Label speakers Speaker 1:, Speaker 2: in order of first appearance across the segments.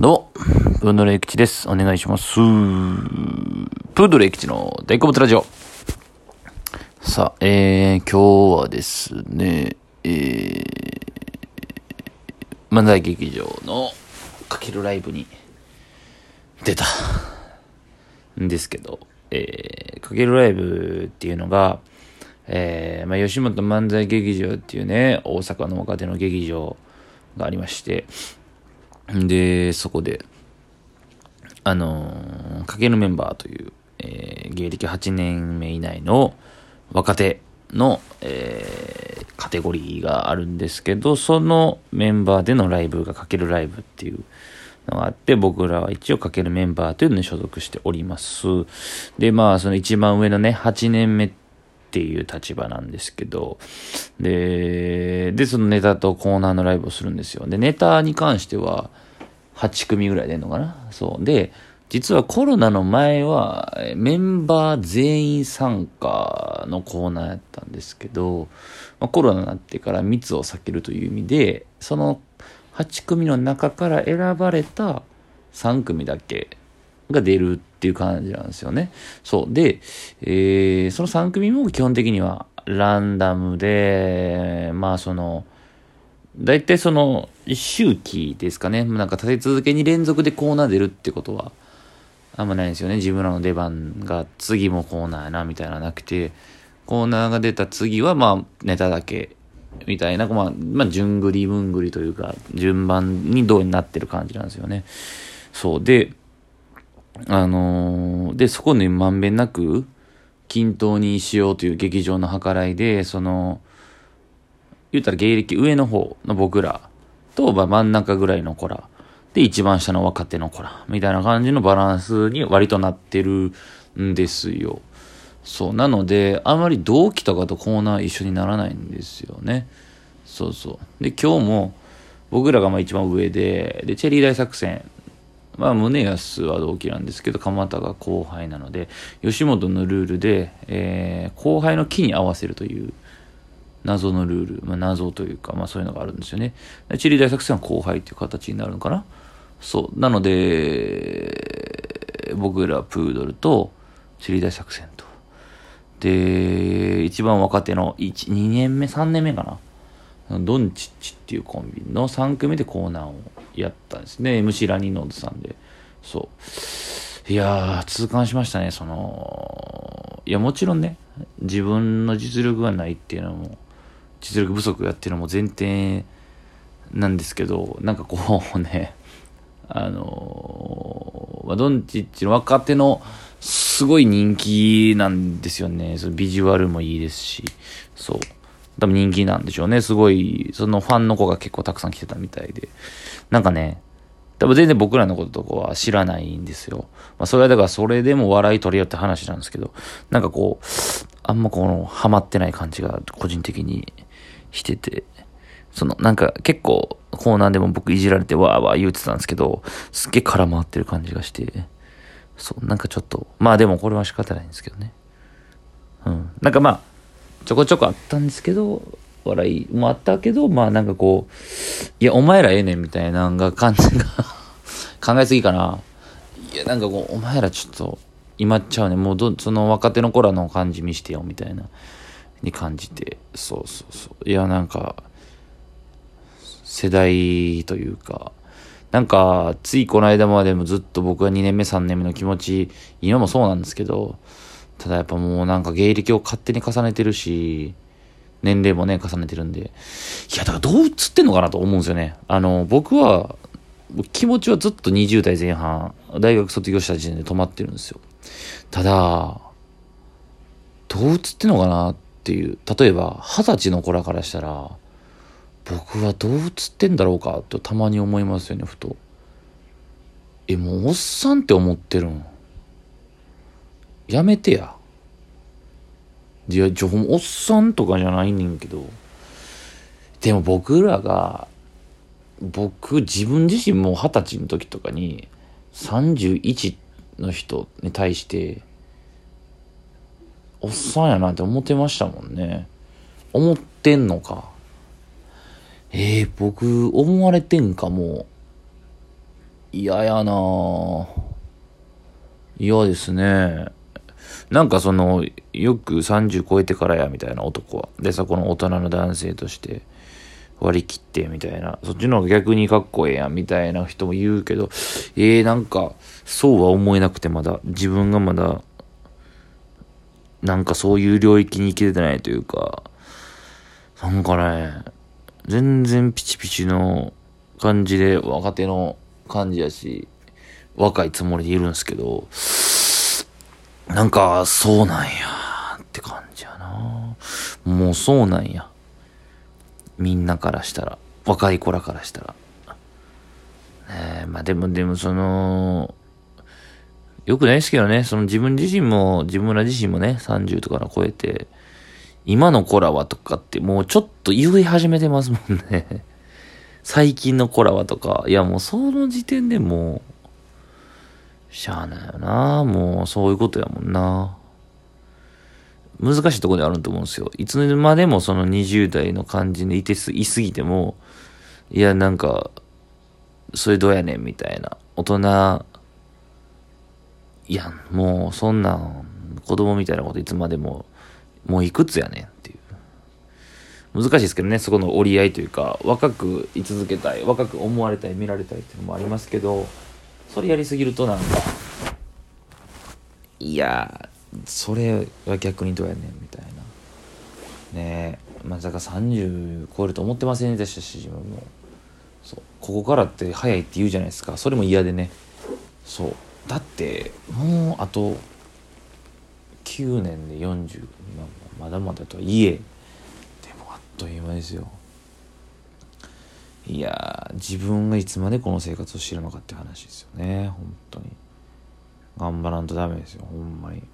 Speaker 1: どうも、プードルエキチです。お願いします。プードルエキチの大好物ラジオ。さあ、えー、今日はですね、えー、漫才劇場のかけるライブに出たんですけど、えー、かけるライブっていうのが、えー、まあ、吉本漫才劇場っていうね、大阪の若手の劇場がありまして、で、そこで、あのー、かけるメンバーという、えー、芸歴8年目以内の若手の、えー、カテゴリーがあるんですけど、そのメンバーでのライブがかけるライブっていうのがあって、僕らは一応かけるメンバーというのに所属しております。で、まあ、その一番上のね、8年目っていう立場なんですけど、で、で、そのネタとコーナーのライブをするんですよ。で、ネタに関しては、8組ぐらい出んのかな？そう。で、実はコロナの前は、メンバー全員参加のコーナーやったんですけど、まあ、コロナになってから密を避けるという意味で、その8組の中から選ばれた3組だけが出るっていう感じなんですよね。そう。で、えー、その3組も基本的にはランダムで、まあその、大体その、周期ですかね。なんか立て続けに連続でコーナー出るってことは、あんまないんですよね。自分らの出番が次もコーナーやな、みたいななくて、コーナーが出た次は、まあ、ネタだけ、みたいな、まあ、まあ、順繰り文繰りというか、順番にどうになってる感じなんですよね。そう。で、あのー、で、そこにまんべんなく、均等にしようという劇場の計らいで、その、言ったら芸歴上の方の僕らと、真ん中ぐらいの子ら、で、一番下の若手の子ら、みたいな感じのバランスに割となってるんですよ。そう。なので、あまり同期とかとコーナー一緒にならないんですよね。そうそう。で、今日も、僕らがまあ一番上で、で、チェリー大作戦。まあ、宗安は同期なんですけど、鎌田が後輩なので、吉本のルールで、えー、後輩の木に合わせるという、謎のルール、まあ、謎というか、まあそういうのがあるんですよね。チリ大作戦は後輩っていう形になるのかなそう。なので、僕らプードルとチリ大作戦と。で、一番若手の1、2年目、3年目かなドンチッチっていうコンビの3組でコーナーをやったんですね。MC ラニーノーズさんで。そう。いやー、痛感しましたね。その、いや、もちろんね、自分の実力がないっていうのも、実力不足やっていうのも前提なんですけど、なんかこうね、あのま、ドンチッチの若手のすごい人気なんですよね。そのビジュアルもいいですし、そう。多分人気なんでしょうね。すごい、そのファンの子が結構たくさん来てたみたいで。なんかね、多分全然僕らのこととかは知らないんですよ。まあそれはだからそれでも笑い取れよって話なんですけど、なんかこう、あんまこの、ハマってない感じが個人的にしてて、その、なんか結構コーナーでも僕いじられてわーわー言うてたんですけど、すっげえ空回ってる感じがして、そう、なんかちょっと、まあでもこれは仕方ないんですけどね。うん。なんかまあ、ちょこちょこあったんですけど、笑いもあったけど、まあなんかこう、いや、お前らええねんみたいなのが感じが 考えすぎかな。いや、なんかこう、お前らちょっと、今っちゃうね。もうど、その若手の頃の感じ見してよ、みたいな、に感じて。そうそうそう。いや、なんか、世代というか、なんか、ついこの間までもずっと僕は2年目、3年目の気持ち、今もそうなんですけど、ただやっぱもうなんか芸歴を勝手に重ねてるし、年齢もね、重ねてるんで。いや、だからどう映ってんのかなと思うんですよね。あの、僕は、気持ちはずっと20代前半、大学卒業した時点で止まってるんですよ。ただ、どう映ってんのかなってていう。例えば、二十歳の子らからしたら、僕はどう映ってんだろうかとたまに思いますよね、ふと。え、もうおっさんって思ってるん？やめてや。いや、ちょ、おっさんとかじゃないねんけど。でも僕らが、僕、自分自身も二十歳の時とかに、31の人に対して、おっさんやなって思ってましたもんね。思ってんのか。ええー、僕、思われてんかも。嫌やなぁ。嫌ですね。なんかその、よく30超えてからや、みたいな男は。で、そこの大人の男性として割り切って、みたいな。そっちの方が逆にかっこええやん、みたいな人も言うけど、ええー、なんか、そうは思えなくてまだ、自分がまだ、なんかそういう領域に行けてないというか、なんかね、全然ピチピチの感じで若手の感じやし、若いつもりでいるんですけど、なんか、そうなんやって感じやな。もうそうなんや。みんなからしたら。若い子らからしたら。ねえ、まあでも、でもその、よくないですけどね、その自分自身も、自分ら自身もね、30とかの超えて、今の子らはとかってもうちょっと言い始めてますもんね。最近の子らはとか、いやもうその時点でもう、しゃあないよな。もうそういうことやもんな。難しいとこであると思うんですよ。いつまでもその20代の感じでいてす、いすぎても、いやなんか、それどうやねんみたいな。大人、いや、もうそんな、子供みたいなこといつまでも、もういくつやねんっていう。難しいですけどね、そこの折り合いというか、若く居続けたい、若く思われたい、見られたいっていうのもありますけど、それやりすぎるとなんか、いやそれは逆にどうやねんみたいな。ねえ、まさか30超えると思ってませんでしたし、自分も。そう。ここからって早いって言うじゃないですか。それも嫌でね。そう。だって、もうあと、9年で40、まだまだとはいえでもあっ、という間ですよ。いや自分がいつまでこの生活をしてるのかって話ですよね。本当に。頑張らんとダメですよ。ほんまに。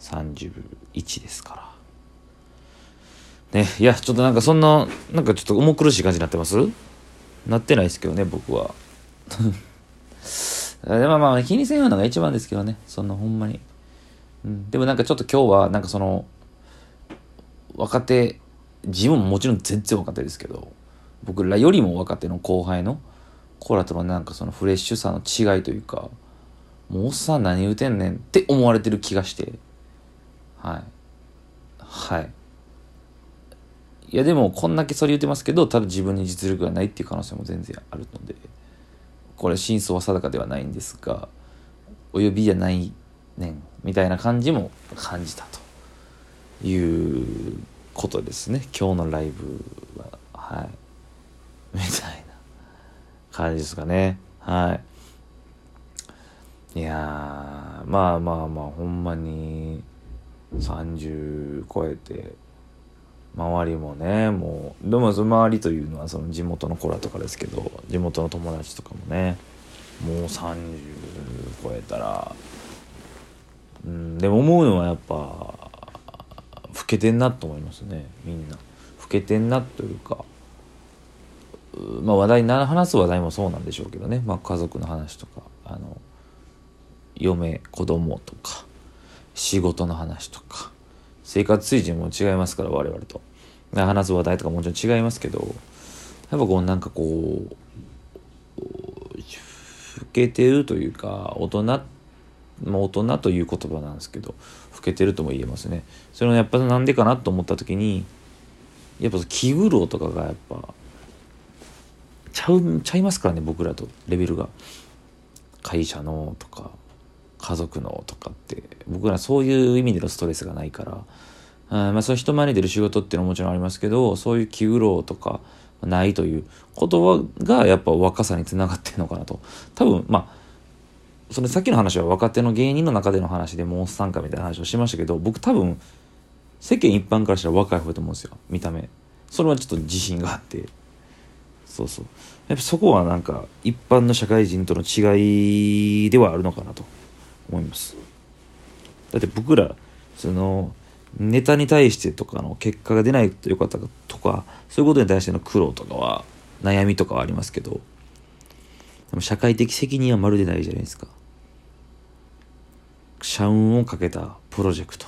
Speaker 1: 31ですから。ねいやちょっとなんかそんななんかちょっと重苦しい感じになってます？なってないですけどね僕は。でもまあ気にせんようなのが一番ですけどね。そんなほんまに、うん、でもなんかちょっと今日はなんかその若手自分ももちろん全然若手ですけど僕らよりも若手の後輩のコーラとのなんかそのフレッシュさの違いというかもうおっさん何言うてんねんって思われてる気がして。はい。はい。いやでもこんだけそれ言ってますけどただ自分に実力がないっていう可能性も全然あるので。これ真相は定かではないんですがお呼びじゃないねんみたいな感じも感じたということですね。今日のライブは。はい。みたいな感じですかね。はい。いやまあまあまあほんまに30超えて周りもねもうでもその周りというのはその地元の子らとかですけど地元の友達とかもねもう30超えたらうんでも思うのはやっぱ老けてんなと思いますねみんな。老けてんなというかまあ話題な話す話題もそうなんでしょうけどね、まあ、家族の話とかあの嫁子供とか仕事の話とか生活水準も違いますから我々と。話す話題とかもちろん違いますけどやっぱこうなんかこう老けてるというか大人、大人という言葉なんですけど老けてるとも言えますね。それはやっぱなんでかなと思った時にやっぱ気苦労とかがやっぱちゃうちゃいますからね僕らとレベルが。会社のとか家族のとかって僕らそういう意味でのストレスがないから。あまあそう人前に出る仕事っていうのはもちろんありますけどそういう気苦労とかないという言葉がやっぱ若さにつながってるのかなと。多分まあそれさっきの話は若手の芸人の中での話でもうおっさんかみたいな話をしましたけど僕多分世間一般からしたら若い方だと思うんですよ。見た目。それはちょっと自信があって。そうそう。やっぱそこはなんか一般の社会人との違いではあるのかなと。思います。だって僕らそのネタに対してとかの結果が出ないという方とかそういうことに対しての苦労とかは悩みとかはありますけどでも社会的責任はまるでないじゃないですか。社運をかけたプロジェクト。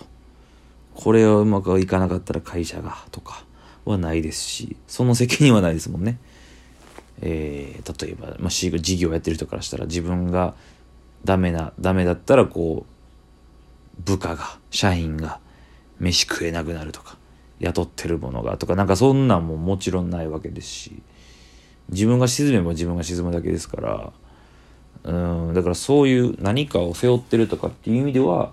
Speaker 1: これをうまくいかなかったら会社がとかはないですしその責任はないですもんね。えー、例えば、まあ、事業やってる人からしたら自分がダメなダメだったらこう部下が社員が飯食えなくなるとか雇ってるものがとかなんかそんなんももちろんないわけですし自分が沈めば自分が沈むだけですからうんだからそういう何かを背負ってるとかっていう意味では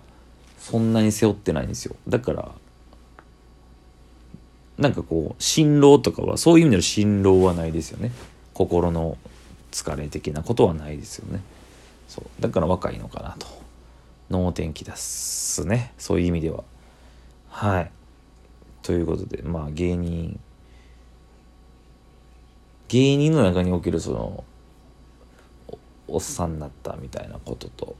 Speaker 1: そんなに背負ってないんですよ。だからなんかこう辛労とかはそういう意味での辛労はないですよね。心の疲れ的なことはないですよね。そう。だから若いのかなと。能天気ですね。そういう意味では。はい。ということでまあ芸人。芸人の中におけるそのおっさんになったみたいなことと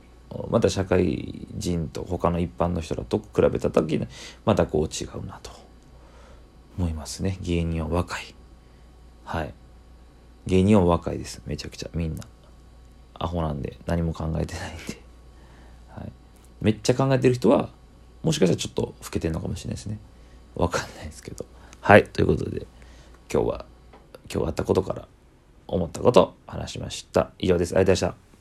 Speaker 1: また社会人と他の一般の人らと比べた時にまたこう違うなと。思いますね。芸人は若い。はい。芸人は若いです。めちゃくちゃ。みんな。アホなんで何も考えてないんで、はい、めっちゃ考えてる人はもしかしたらちょっと老けてるのかもしれないですね。わかんないですけど。はい。ということで今日は今日あったことから思ったこと話しました。以上です。ありがとうございました。